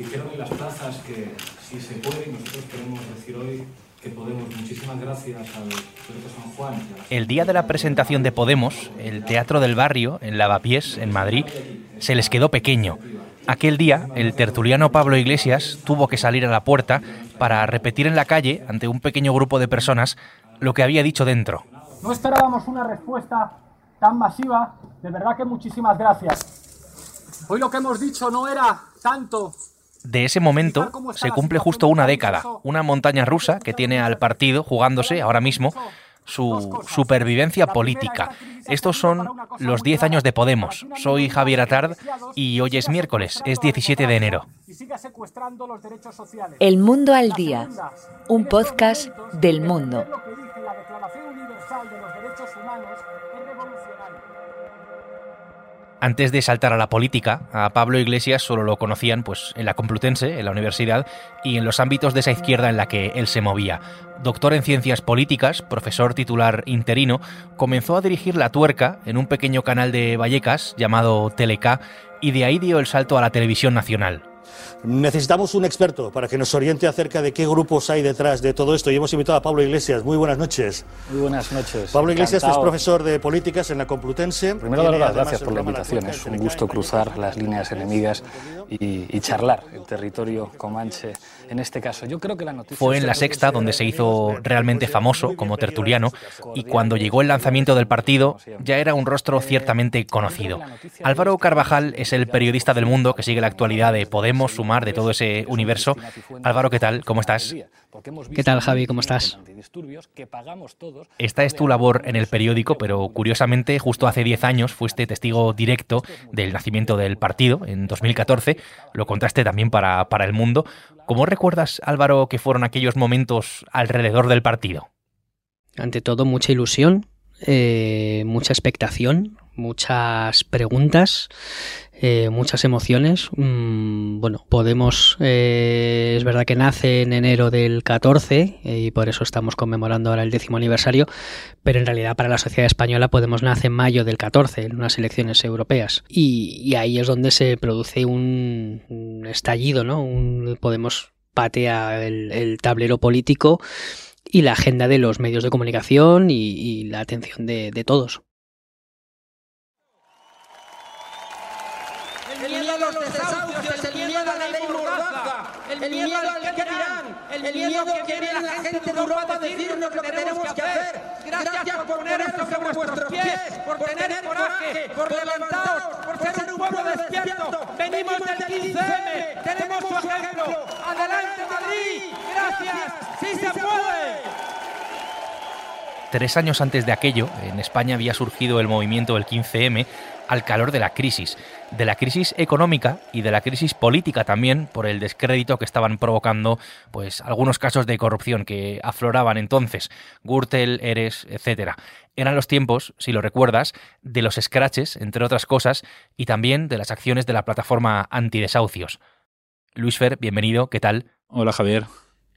dijeron en las plazas que si se puede, nosotros queremos decir hoy que Podemos. Muchísimas gracias al San Juan. El día de la presentación de Podemos, el Teatro del Barrio, en Lavapiés, en Madrid, se les quedó pequeño. Aquel día, el tertuliano Pablo Iglesias tuvo que salir a la puerta para repetir en la calle, ante un pequeño grupo de personas, lo que había dicho dentro. No esperábamos una respuesta tan masiva. De verdad que muchísimas gracias. Hoy lo que hemos dicho no era tanto de ese momento se cumple justo una década, una montaña rusa que tiene al partido jugándose ahora mismo su supervivencia política. Estos son los 10 años de Podemos. Soy Javier Atard y hoy es miércoles, es 17 de enero. El Mundo al Día, un podcast del mundo. Antes de saltar a la política, a Pablo Iglesias solo lo conocían pues, en la Complutense, en la universidad, y en los ámbitos de esa izquierda en la que él se movía. Doctor en ciencias políticas, profesor titular interino, comenzó a dirigir la tuerca en un pequeño canal de Vallecas llamado Teleca, y de ahí dio el salto a la televisión nacional. Necesitamos un experto para que nos oriente acerca de qué grupos hay detrás de todo esto y hemos invitado a Pablo Iglesias. Muy buenas noches. Muy buenas noches. Pablo Iglesias es profesor de políticas en la Complutense. Primero, dar las gracias por la invitación. Es un gusto cruzar las líneas enemigas y, charlar el territorio comanche en este caso. Yo creo que la noticia Fue en la sexta donde se hizo realmente famoso como tertuliano y cuando llegó el lanzamiento del partido ya era un rostro ciertamente conocido. Álvaro Carvajal es el periodista del mundo que sigue la actualidad de Podemos, Sumar, de todo ese universo. Álvaro, ¿qué tal? ¿Cómo estás? ¿Qué tal, Javi? ¿Cómo estás? Esta es tu labor en el periódico, pero curiosamente, justo hace 10 años fuiste testigo directo del nacimiento del partido, en 2014. Lo contaste también para, para El Mundo. ¿Cómo recuerdas, Álvaro, que fueron aquellos momentos alrededor del partido? Ante todo, mucha ilusión, eh, mucha expectación, muchas preguntas eh, muchas emociones. Mm, bueno, Podemos, eh, es verdad que nace en enero del 14 eh, y por eso estamos conmemorando ahora el décimo aniversario, pero en realidad para la sociedad española Podemos nace en mayo del 14, en unas elecciones europeas. Y, ahí es donde se produce un, estallido, ¿no? Un, Podemos patea el, tablero político y la agenda de los medios de comunicación y, la atención de todos. los desahucios, el miedo a la ley Mordaza, el miedo al que dirán, el miedo que viene la gente de Europa a decirnos lo que tenemos que hacer. Gracias por poneros sobre vuestros pies, por tener coraje, por levantaros, por ser un pueblo despierto. Venimos del 15M, tenemos su ejemplo. Adelante Madrid, gracias, sí se puede. Tres años antes de aquello, en España había surgido el movimiento del 15M al calor de la crisis, de la crisis económica y de la crisis política también por el descrédito que estaban provocando pues algunos casos de corrupción que afloraban entonces, Gürtel, Eres, etcétera. Eran los tiempos, si lo recuerdas, de los scratches, entre otras cosas, y también de las acciones de la plataforma antidesahucios. Luis Fer, bienvenido, ¿qué tal? Hola Javier.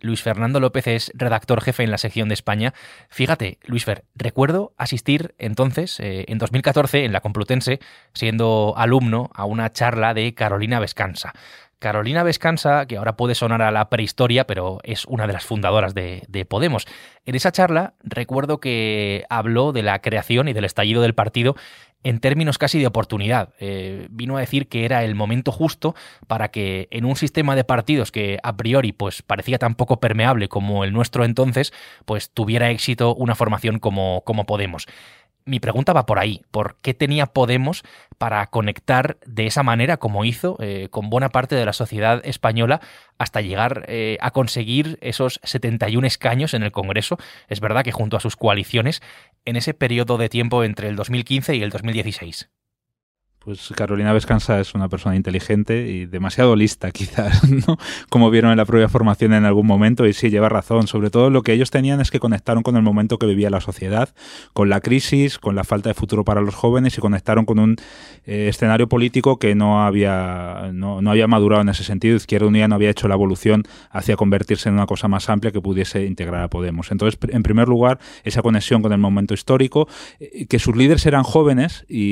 Luis Fernando López es redactor jefe en la sección de España. Fíjate, Luis Fer, recuerdo asistir entonces, eh, en 2014, en la Complutense, siendo alumno, a una charla de Carolina Vescansa. Carolina Vescansa, que ahora puede sonar a la prehistoria, pero es una de las fundadoras de, de, Podemos. En esa charla recuerdo que habló de la creación y del estallido del partido en términos casi de oportunidad. Eh, vino a decir que era el momento justo para que en un sistema de partidos que a priori pues parecía tan poco permeable como el nuestro entonces, pues tuviera éxito una formación como, como Podemos mi pregunta va por ahí, ¿por qué tenía Podemos para conectar de esa manera como hizo eh, con buena parte de la sociedad española hasta llegar eh, a conseguir esos 71 escaños en el Congreso? Es verdad que junto a sus coaliciones en ese periodo de tiempo entre el 2015 y el 2016. Pues Carolina Vescansa es una persona inteligente y demasiado lista, quizás, ¿no? Como vieron en la propia formación en algún momento, y sí, lleva razón. Sobre todo lo que ellos tenían es que conectaron con el momento que vivía la sociedad, con la crisis, con la falta de futuro para los jóvenes y conectaron con un eh, escenario político que no había, no, no, había madurado en ese sentido. Izquierda Unida no había hecho la evolución hacia convertirse en una cosa más amplia que pudiese integrar a Podemos. Entonces, en primer lugar, esa conexión con el momento histórico, eh, que sus líderes eran jóvenes y,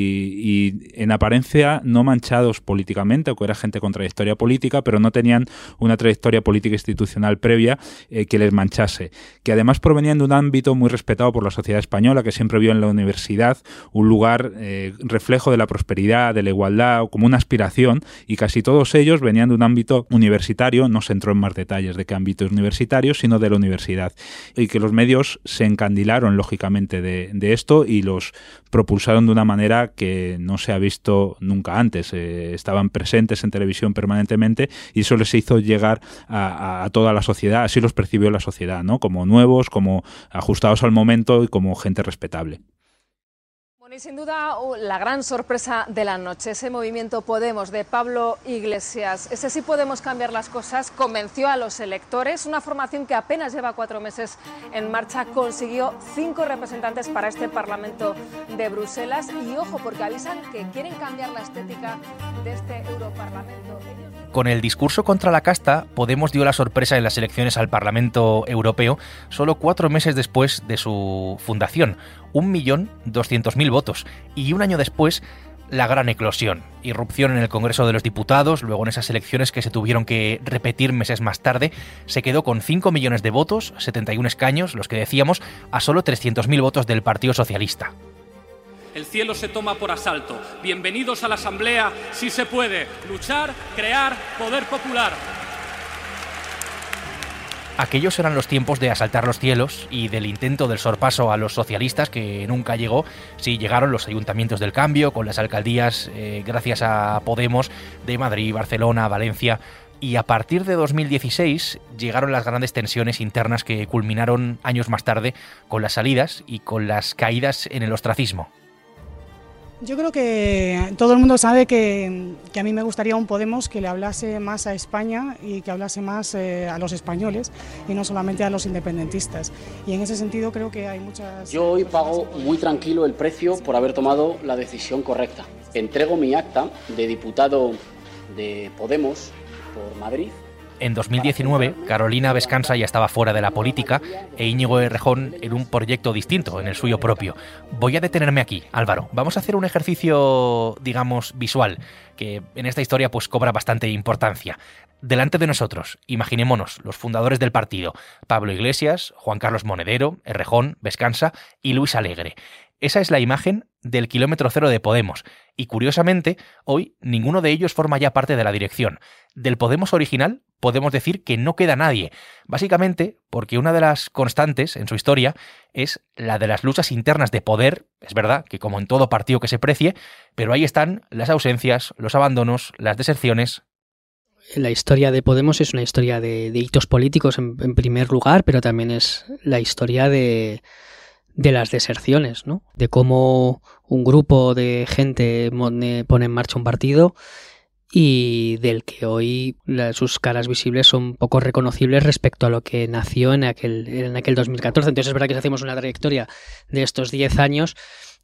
y en apariencia no manchados políticamente, o que era gente con trayectoria política, pero no tenían una trayectoria política institucional previa eh, que les manchase, que además provenían de un ámbito muy respetado por la sociedad española, que siempre vio en la universidad un lugar eh, reflejo de la prosperidad, de la igualdad, como una aspiración, y casi todos ellos venían de un ámbito universitario, no se entró en más detalles de qué ámbito universitario, sino de la universidad, y que los medios se encandilaron lógicamente de, esto y los propulsaron de una manera que no se ha visto nunca antes. Eh, estaban presentes en televisión permanentemente y eso les hizo llegar a, a, toda la sociedad, así los percibió la sociedad, ¿no? Como nuevos, como ajustados al momento y como gente respetable. Y sin duda la gran sorpresa de la noche, ese movimiento Podemos de Pablo Iglesias, ese sí podemos cambiar las cosas, convenció a los electores, una formación que apenas lleva cuatro meses en marcha, consiguió cinco representantes para este Parlamento de Bruselas. Y ojo porque avisan que quieren cambiar la estética de este Europarlamento. Con el discurso contra la casta, Podemos dio la sorpresa en las elecciones al Parlamento Europeo solo cuatro meses después de su fundación, 1.200.000 votos, y un año después la gran eclosión, irrupción en el Congreso de los Diputados, luego en esas elecciones que se tuvieron que repetir meses más tarde, se quedó con 5 millones de votos, 71 escaños, los que decíamos, a solo 300.000 votos del Partido Socialista. El cielo se toma por asalto. Bienvenidos a la Asamblea, si se puede. Luchar, crear, poder popular. Aquellos eran los tiempos de asaltar los cielos y del intento del sorpaso a los socialistas que nunca llegó. Sí llegaron los ayuntamientos del cambio con las alcaldías eh, gracias a Podemos de Madrid, Barcelona, Valencia. Y a partir de 2016 llegaron las grandes tensiones internas que culminaron años más tarde con las salidas y con las caídas en el ostracismo. Yo creo que todo el mundo sabe que, a mí me gustaría un Podemos que le hablase más a España y que hablase más eh, a los españoles y no solamente a los independentistas. Y en ese sentido creo que hay muchas... Yo hoy pago muy tranquilo el precio por haber tomado la decisión correcta. Entrego mi acta de diputado de Podemos por Madrid en 2019, Carolina Vescansa ya estaba fuera de la política e Íñigo Errejón en un proyecto distinto, en el suyo propio. Voy a detenerme aquí, Álvaro. Vamos a hacer un ejercicio, digamos, visual, que en esta historia pues cobra bastante importancia. Delante de nosotros, imaginémonos los fundadores del partido, Pablo Iglesias, Juan Carlos Monedero, Errejón, Vescansa y Luis Alegre. Esa es la imagen del kilómetro cero de Podemos, y curiosamente, hoy ninguno de ellos forma ya parte de la dirección. Del Podemos original podemos decir que no queda nadie, básicamente porque una de las constantes en su historia es la de las luchas internas de poder, es verdad que como en todo partido que se precie, pero ahí están las ausencias, los abandonos, las deserciones, la historia de Podemos es una historia de, hitos políticos en, primer lugar, pero también es la historia de, de las deserciones, ¿no? De cómo un grupo de gente pone en marcha un partido y del que hoy sus caras visibles son poco reconocibles respecto a lo que nació en aquel, en aquel 2014. Entonces es verdad que si hacemos una trayectoria de estos 10 años,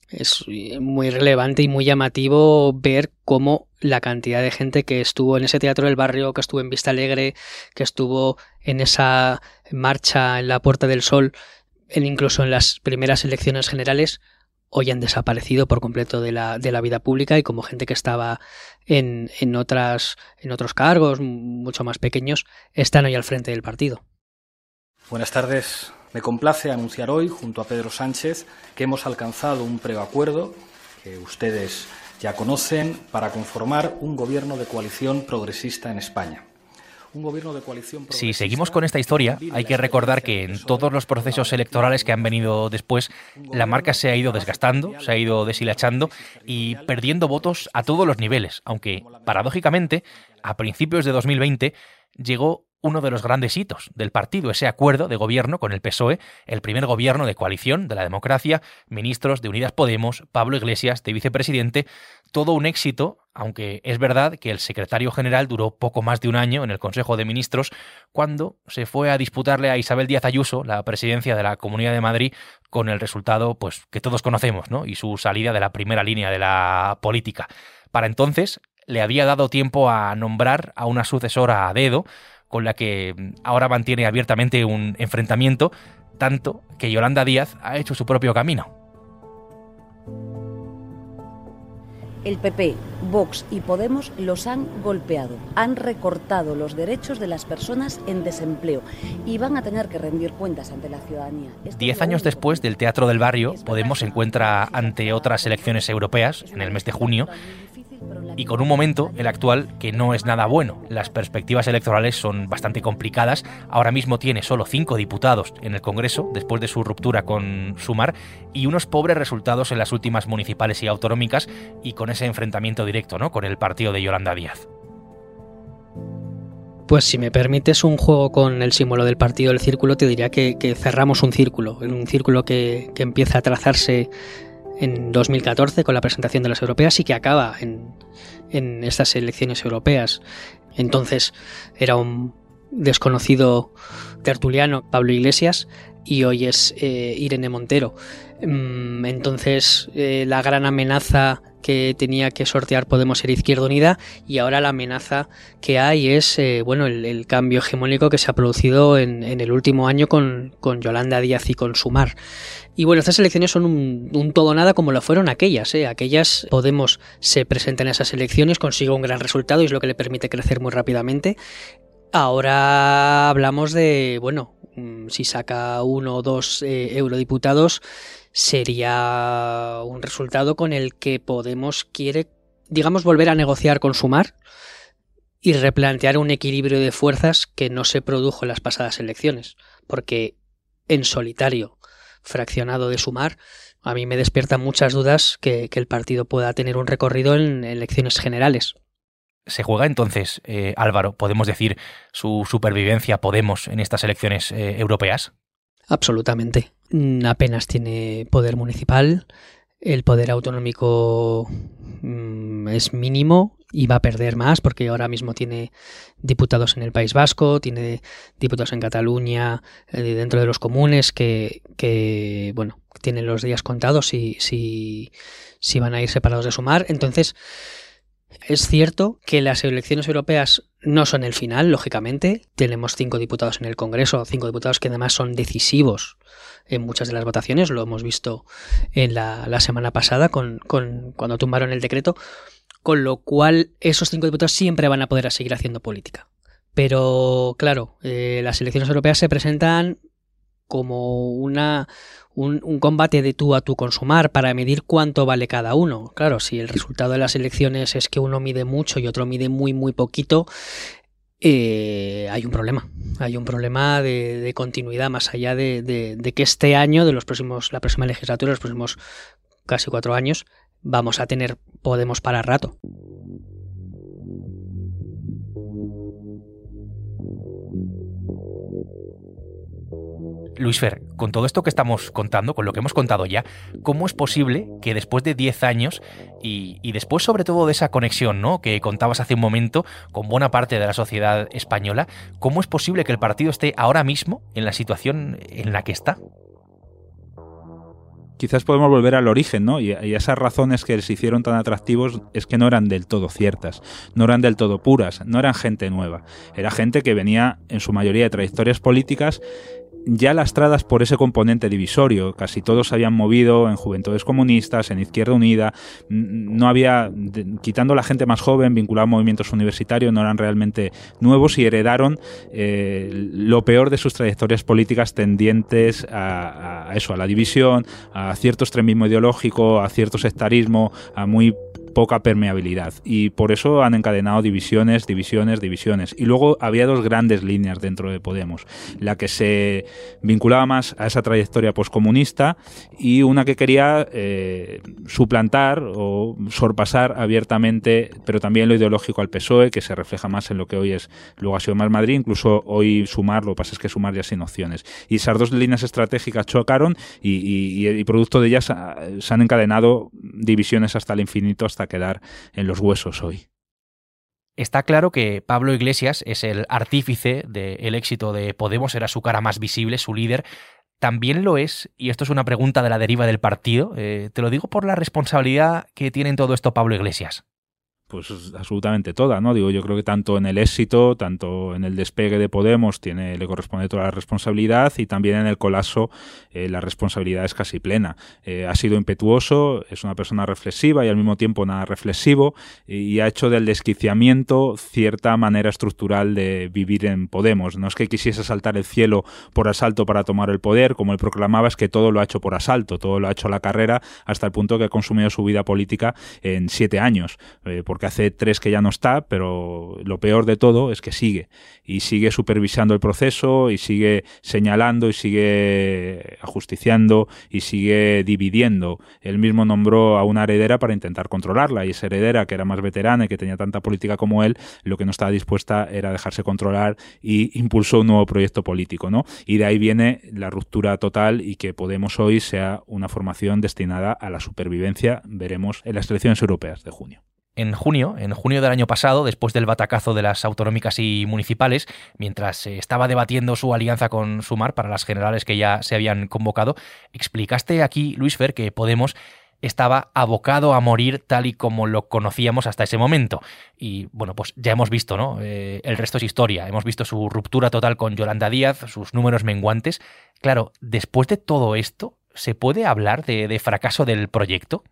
es muy relevante y muy llamativo ver cómo la cantidad de gente que estuvo en ese teatro del barrio, que estuvo en Vista Alegre, que estuvo en esa marcha en la Puerta del Sol, incluso en las primeras elecciones generales, hoy han desaparecido por completo de la, de la vida pública y como gente que estaba en, en, otras, en otros cargos mucho más pequeños, están hoy al frente del partido. Buenas tardes. Me complace anunciar hoy, junto a Pedro Sánchez, que hemos alcanzado un preacuerdo que ustedes ya conocen para conformar un gobierno de coalición progresista en España. Si seguimos con esta historia, hay que recordar que en todos los procesos electorales que han venido después, la marca se ha ido desgastando, se ha ido deshilachando y perdiendo votos a todos los niveles, aunque paradójicamente, a principios de 2020 llegó uno de los grandes hitos del partido, ese acuerdo de gobierno con el PSOE, el primer gobierno de coalición de la democracia, ministros de Unidas Podemos, Pablo Iglesias de vicepresidente, todo un éxito, aunque es verdad que el secretario general duró poco más de un año en el Consejo de Ministros cuando se fue a disputarle a Isabel Díaz Ayuso la presidencia de la Comunidad de Madrid con el resultado pues que todos conocemos, ¿no? Y su salida de la primera línea de la política. Para entonces le había dado tiempo a nombrar a una sucesora a dedo, con la que ahora mantiene abiertamente un enfrentamiento, tanto que Yolanda Díaz ha hecho su propio camino. El PP, Vox y Podemos los han golpeado, han recortado los derechos de las personas en desempleo y van a tener que rendir cuentas ante la ciudadanía. Diez años después del Teatro del Barrio, Podemos se encuentra ante otras elecciones europeas en el mes de junio y con un momento, el actual, que no es nada bueno. Las perspectivas electorales son bastante complicadas. Ahora mismo tiene solo cinco diputados en el Congreso, después de su ruptura con Sumar, y unos pobres resultados en las últimas municipales y autonómicas, y con ese enfrentamiento directo ¿no? con el partido de Yolanda Díaz. Pues si me permites un juego con el símbolo del partido del círculo, te diría que, cerramos un círculo, en un círculo que, que empieza a trazarse en 2014 con la presentación de las europeas y que acaba en, en estas elecciones europeas. Entonces era un desconocido tertuliano, Pablo Iglesias, y hoy es eh, Irene Montero. Mm, entonces eh, la gran amenaza que tenía que sortear Podemos ser Izquierda Unida y ahora la amenaza que hay es eh, bueno el, cambio hegemónico que se ha producido en, el último año con, con, Yolanda Díaz y con Sumar. Y bueno, estas elecciones son un, todo nada como lo fueron aquellas. ¿eh? Aquellas Podemos se presenta en esas elecciones, consigue un gran resultado y es lo que le permite crecer muy rápidamente. Ahora hablamos de, bueno, si saca uno o dos eh, eurodiputados, sería un resultado con el que Podemos quiere, digamos, volver a negociar con Sumar y replantear un equilibrio de fuerzas que no se produjo en las pasadas elecciones, porque en solitario, fraccionado de Sumar, a mí me despiertan muchas dudas que, el partido pueda tener un recorrido en elecciones generales. ¿Se juega entonces, eh, Álvaro, podemos decir, su supervivencia Podemos en estas elecciones eh, europeas? Absolutamente. Mm, apenas tiene poder municipal, el poder autonómico mm, es mínimo y va a perder más porque ahora mismo tiene diputados en el País Vasco, tiene diputados en Cataluña, eh, dentro de los comunes que, que, bueno, tienen los días contados si, si, si van a ir separados de sumar. Entonces, es cierto que las elecciones europeas no son el final, lógicamente. Tenemos cinco diputados en el Congreso, cinco diputados que además son decisivos en muchas de las votaciones. Lo hemos visto en la, semana pasada con, cuando tumbaron el decreto. Con lo cual, esos cinco diputados siempre van a poder seguir haciendo política. Pero, claro, eh, las elecciones europeas se presentan como una, un, combate de tú a tú con Sumar para medir cuánto vale cada uno. Claro, si el resultado de las elecciones es que uno mide mucho y otro mide muy, muy poquito, eh, hay un problema. Hay un problema de, continuidad más allá de, de, que este año, de los próximos, la próxima legislatura, los próximos casi cuatro años, vamos a tener Podemos para rato. Luis Fer, con todo esto que estamos contando, con lo que hemos contado ya, ¿cómo es posible que después de 10 años y, después sobre todo de esa conexión ¿no? que contabas hace un momento con buena parte de la sociedad española, ¿cómo es posible que el partido esté ahora mismo en la situación en la que está? quizás podemos volver al origen, ¿no? Y, esas razones que les hicieron tan atractivos es que no eran del todo ciertas, no eran del todo puras, no eran gente nueva, era gente que venía en su mayoría de trayectorias políticas ya lastradas por ese componente divisorio. Casi todos se habían movido en juventudes comunistas, en Izquierda Unida. No había, quitando la gente más joven, vinculada a movimientos universitarios, no eran realmente nuevos y heredaron eh, lo peor de sus trayectorias políticas tendientes a, a, eso, a la división, a cierto extremismo ideológico, a cierto sectarismo, a muy poca permeabilidad y por eso han encadenado divisiones, divisiones, divisiones. Y luego había dos grandes líneas dentro de Podemos, la que se vinculaba más a esa trayectoria poscomunista y una que quería eh, suplantar o sorpasar abiertamente, pero también lo ideológico al PSOE, que se refleja más en lo que hoy es, luego ha sido Madrid, incluso hoy sumar, lo que pasa es que sumar ya sin opciones. Y esas dos líneas estratégicas chocaron y, y producto de ellas ah, se han encadenado divisiones hasta el infinito, hasta quedar en los huesos hoy. Está claro que Pablo Iglesias es el artífice del éxito de Podemos, era su cara más visible, su líder. También lo es, y esto es una pregunta de la deriva del partido, eh, te lo digo por la responsabilidad que tiene en todo esto Pablo Iglesias. Pues absolutamente toda, ¿no? Digo, yo creo que tanto en el éxito, tanto en el despegue de Podemos tiene, le corresponde toda la responsabilidad y también en el colapso eh, la responsabilidad es casi plena. Eh, ha sido impetuoso, es una persona reflexiva y al mismo tiempo nada reflexivo y, ha hecho del desquiciamiento cierta manera estructural de vivir en Podemos. No es que quisiese saltar el cielo por asalto para tomar el poder, como él proclamaba, es que todo lo ha hecho por asalto, todo lo ha hecho la carrera hasta el punto que ha consumido su vida política en siete años. Eh, porque hace tres que ya no está, pero lo peor de todo es que sigue y sigue supervisando el proceso y sigue señalando y sigue ajusticiando y sigue dividiendo. Él mismo nombró a una heredera para intentar controlarla y esa heredera, que era más veterana y que tenía tanta política como él, lo que no estaba dispuesta era dejarse controlar y impulsó un nuevo proyecto político, ¿no? Y de ahí viene la ruptura total y que Podemos hoy sea una formación destinada a la supervivencia, veremos en las elecciones europeas de junio en junio, en junio del año pasado, después del batacazo de las autonómicas y municipales, mientras se estaba debatiendo su alianza con Sumar para las generales que ya se habían convocado, explicaste aquí, Luis Fer, que Podemos estaba abocado a morir tal y como lo conocíamos hasta ese momento. Y bueno, pues ya hemos visto, ¿no? Eh, el resto es historia. Hemos visto su ruptura total con Yolanda Díaz, sus números menguantes. Claro, después de todo esto, ¿se puede hablar de fracaso del proyecto?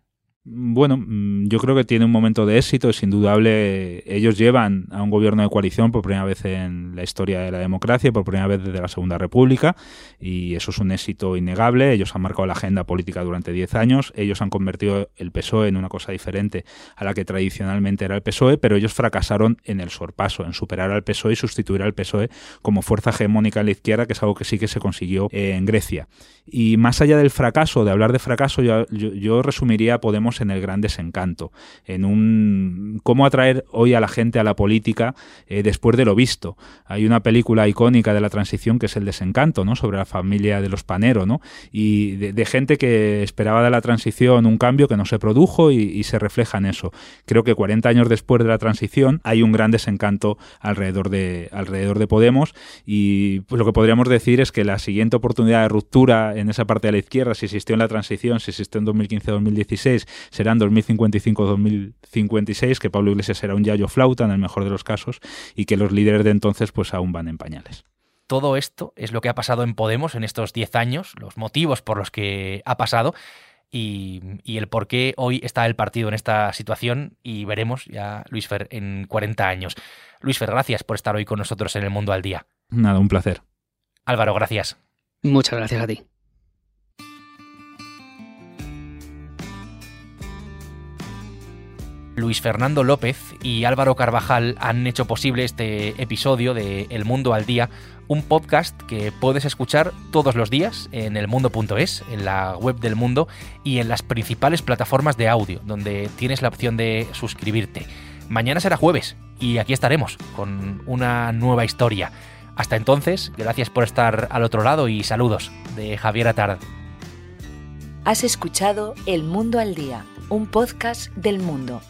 Bueno, mm, yo creo que tiene un momento de éxito, es indudable. Ellos llevan a un gobierno de coalición por primera vez en la historia de la democracia, por primera vez desde la Segunda República, y eso es un éxito innegable. Ellos han marcado la agenda política durante 10 años, ellos han convertido el PSOE en una cosa diferente a la que tradicionalmente era el PSOE, pero ellos fracasaron en el sorpaso, en superar al PSOE y sustituir al PSOE como fuerza hegemónica en la izquierda, que es algo que sí que se consiguió en Grecia. Y más allá del fracaso, de hablar de fracaso, yo, yo resumiría Podemos en el gran desencanto, en un cómo atraer hoy a la gente a la política eh, después de lo visto. Hay una película icónica de la transición que es El desencanto, ¿no? sobre la familia de los Panero, ¿no? y de, gente que esperaba de la transición un cambio que no se produjo y, se refleja en eso. Creo que 40 años después de la transición hay un gran desencanto alrededor de, alrededor de Podemos y pues, lo que podríamos decir es que la siguiente oportunidad de ruptura en esa parte de la izquierda, si existió en la transición, si existió en 2015-2016, serán 2055-2056, que Pablo Iglesias será un yayo flauta en el mejor de los casos y que los líderes de entonces pues aún van en pañales. Todo esto es lo que ha pasado en Podemos en estos 10 años, los motivos por los que ha pasado y, el por qué hoy está el partido en esta situación y veremos ya Luis Fer en 40 años. Luis Fer, gracias por estar hoy con nosotros en el Mundo al Día. Nada, un placer. Álvaro, gracias. Muchas gracias a ti. Luis Fernando López y Álvaro Carvajal han hecho posible este episodio de El Mundo al Día, un podcast que puedes escuchar todos los días en elmundo.es, en la web del mundo y en las principales plataformas de audio, donde tienes la opción de suscribirte. Mañana será jueves y aquí estaremos con una nueva historia. Hasta entonces, gracias por estar al otro lado y saludos de Javier Atard. Has escuchado El Mundo al Día, un podcast del mundo